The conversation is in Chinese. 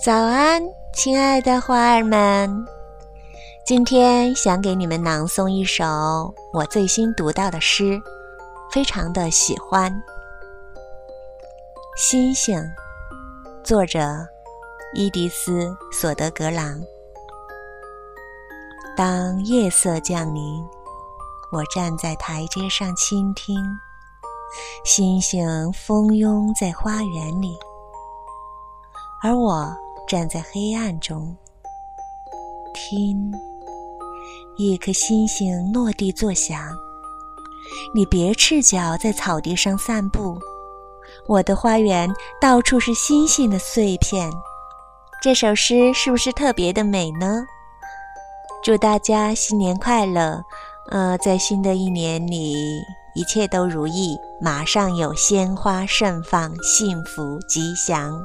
早安，亲爱的花儿们！今天想给你们朗诵一首我最新读到的诗，非常的喜欢。《星星》，作者伊迪丝·索德格朗。当夜色降临，我站在台阶上倾听，星星蜂拥在花园里，而我。站在黑暗中，听一颗星星落地作响。你别赤脚在草地上散步，我的花园到处是星星的碎片。这首诗是不是特别的美呢？祝大家新年快乐！呃，在新的一年里，一切都如意，马上有鲜花盛放，幸福吉祥。